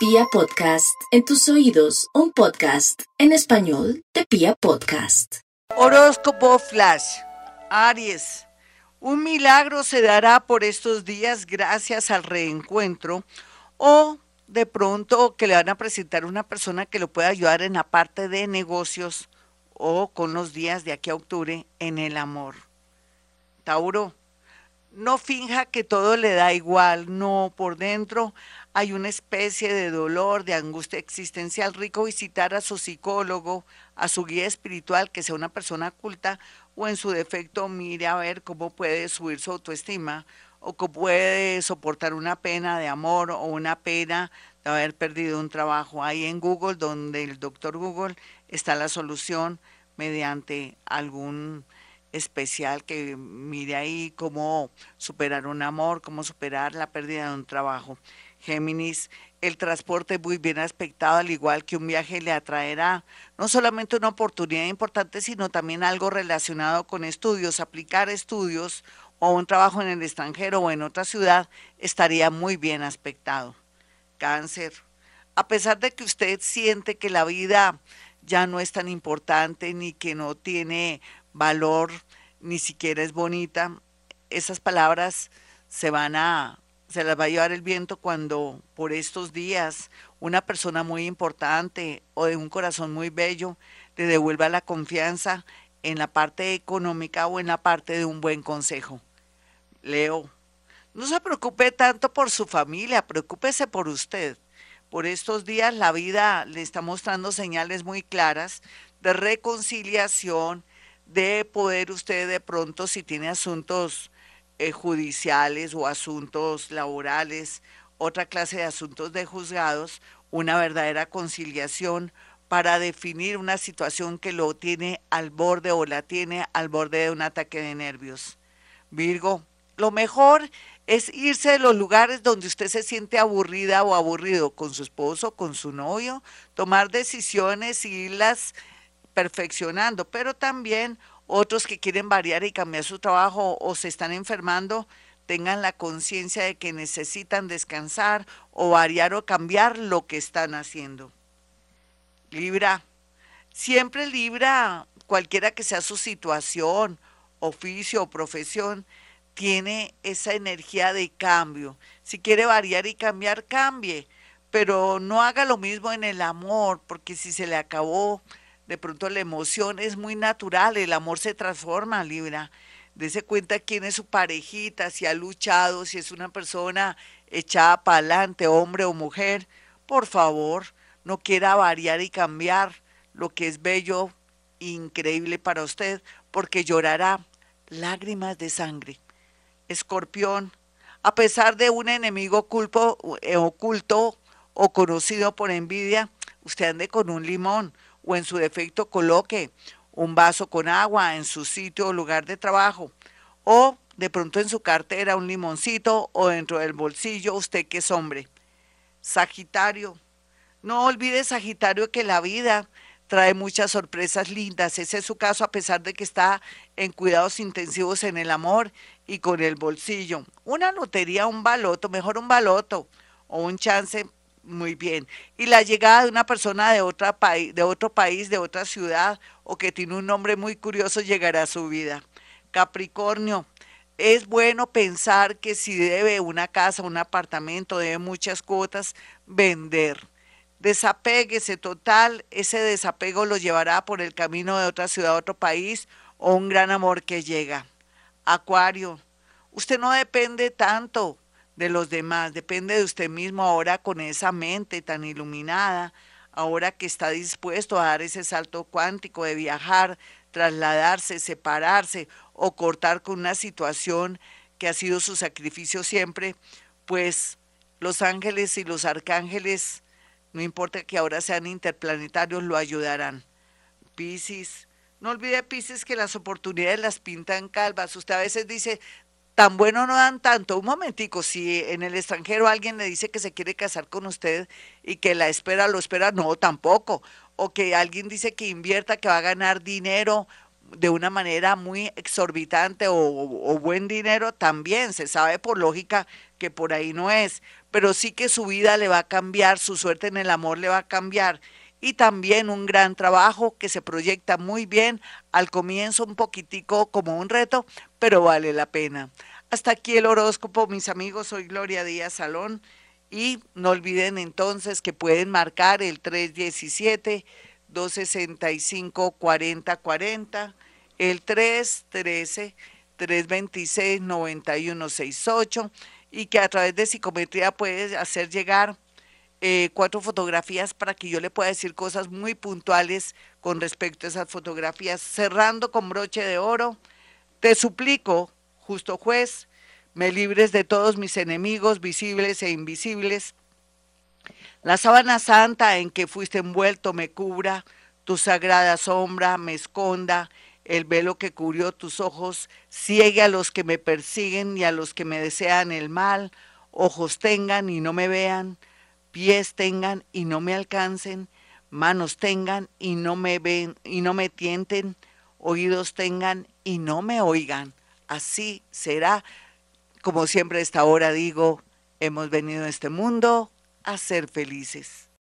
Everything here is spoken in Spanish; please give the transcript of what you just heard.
Pia Podcast, en tus oídos, un podcast en español de Pia Podcast. Horóscopo Flash. Aries. Un milagro se dará por estos días gracias al reencuentro o de pronto que le van a presentar una persona que lo pueda ayudar en la parte de negocios o con los días de aquí a octubre en el amor. Tauro, no finja que todo le da igual, no, por dentro hay una especie de dolor, de angustia existencial. Rico visitar a su psicólogo, a su guía espiritual, que sea una persona culta, o en su defecto mire a ver cómo puede subir su autoestima, o cómo puede soportar una pena de amor o una pena de haber perdido un trabajo. Ahí en Google, donde el doctor Google está la solución mediante algún especial que mire ahí cómo superar un amor, cómo superar la pérdida de un trabajo. Géminis, el transporte muy bien aspectado, al igual que un viaje le atraerá no solamente una oportunidad importante, sino también algo relacionado con estudios. Aplicar estudios o un trabajo en el extranjero o en otra ciudad estaría muy bien aspectado. Cáncer, a pesar de que usted siente que la vida ya no es tan importante ni que no tiene valor, ni siquiera es bonita, esas palabras se van a se las va a llevar el viento cuando por estos días una persona muy importante o de un corazón muy bello le devuelva la confianza en la parte económica o en la parte de un buen consejo. Leo, no se preocupe tanto por su familia, preocúpese por usted. Por estos días la vida le está mostrando señales muy claras de reconciliación, de poder usted de pronto, si tiene asuntos eh, judiciales o asuntos laborales, otra clase de asuntos de juzgados, una verdadera conciliación para definir una situación que lo tiene al borde o la tiene al borde de un ataque de nervios. Virgo, lo mejor es irse de los lugares donde usted se siente aburrida o aburrido con su esposo, con su novio, tomar decisiones y irlas perfeccionando, pero también otros que quieren variar y cambiar su trabajo o se están enfermando, tengan la conciencia de que necesitan descansar o variar o cambiar lo que están haciendo. Libra, siempre Libra, cualquiera que sea su situación, oficio o profesión, tiene esa energía de cambio. Si quiere variar y cambiar, cambie, pero no haga lo mismo en el amor, porque si se le acabó de pronto la emoción es muy natural, el amor se transforma, Libra. Dese cuenta quién es su parejita, si ha luchado, si es una persona echada para adelante, hombre o mujer. Por favor, no quiera variar y cambiar lo que es bello, increíble para usted, porque llorará lágrimas de sangre. Escorpión, a pesar de un enemigo eh, oculto o conocido por envidia, usted ande con un limón o en su defecto coloque un vaso con agua en su sitio o lugar de trabajo o de pronto en su cartera un limoncito o dentro del bolsillo usted que es hombre. Sagitario, no olvide Sagitario que la vida trae muchas sorpresas lindas. Ese es su caso a pesar de que está en cuidados intensivos en el amor y con el bolsillo. Una lotería, un baloto, mejor un baloto o un chance muy bien. Y la llegada de una persona de, otra de otro país, de otra ciudad o que tiene un nombre muy curioso llegará a su vida. Capricornio, es bueno pensar que si debe una casa, un apartamento, debe muchas cuotas, vender. Desapéguese total, ese desapego lo llevará por el camino de otra ciudad, otro país o un gran amor que llega. Acuario, usted no depende tanto de los demás, depende de usted mismo ahora con esa mente tan iluminada, ahora que está dispuesto a dar ese salto cuántico de viajar, trasladarse, separarse o cortar con una situación que ha sido su sacrificio siempre, pues los ángeles y los arcángeles, no importa que ahora sean interplanetarios, lo ayudarán. Piscis, no olvide Piscis que las oportunidades las pintan calvas. Usted a veces dice, tan bueno no dan tanto. Un momentico, si en el extranjero alguien le dice que se quiere casar con usted y que la espera, lo espera, no, tampoco. O que alguien dice que invierta, que va a ganar dinero de una manera muy exorbitante o, o buen dinero, también se sabe por lógica que por ahí no es, pero sí que su vida le va a cambiar, su suerte en el amor le va a cambiar y también un gran trabajo que se proyecta muy bien al comienzo un poquitico como un reto, pero vale la pena. Hasta aquí el horóscopo, mis amigos, soy Gloria Díaz Salón y no olviden entonces que pueden marcar el 317 265 4040, el 313 326 9168 y que a través de psicometría puedes hacer llegar eh, cuatro fotografías para que yo le pueda decir cosas muy puntuales con respecto a esas fotografías. Cerrando con broche de oro, te suplico, justo juez, me libres de todos mis enemigos, visibles e invisibles. La sábana santa en que fuiste envuelto me cubra, tu sagrada sombra me esconda, el velo que cubrió tus ojos ciegue a los que me persiguen y a los que me desean el mal, ojos tengan y no me vean, pies tengan y no me alcancen, manos tengan y no me ven y no me tienten, oídos tengan y no me oigan. Así será, como siempre a esta hora digo, hemos venido a este mundo a ser felices.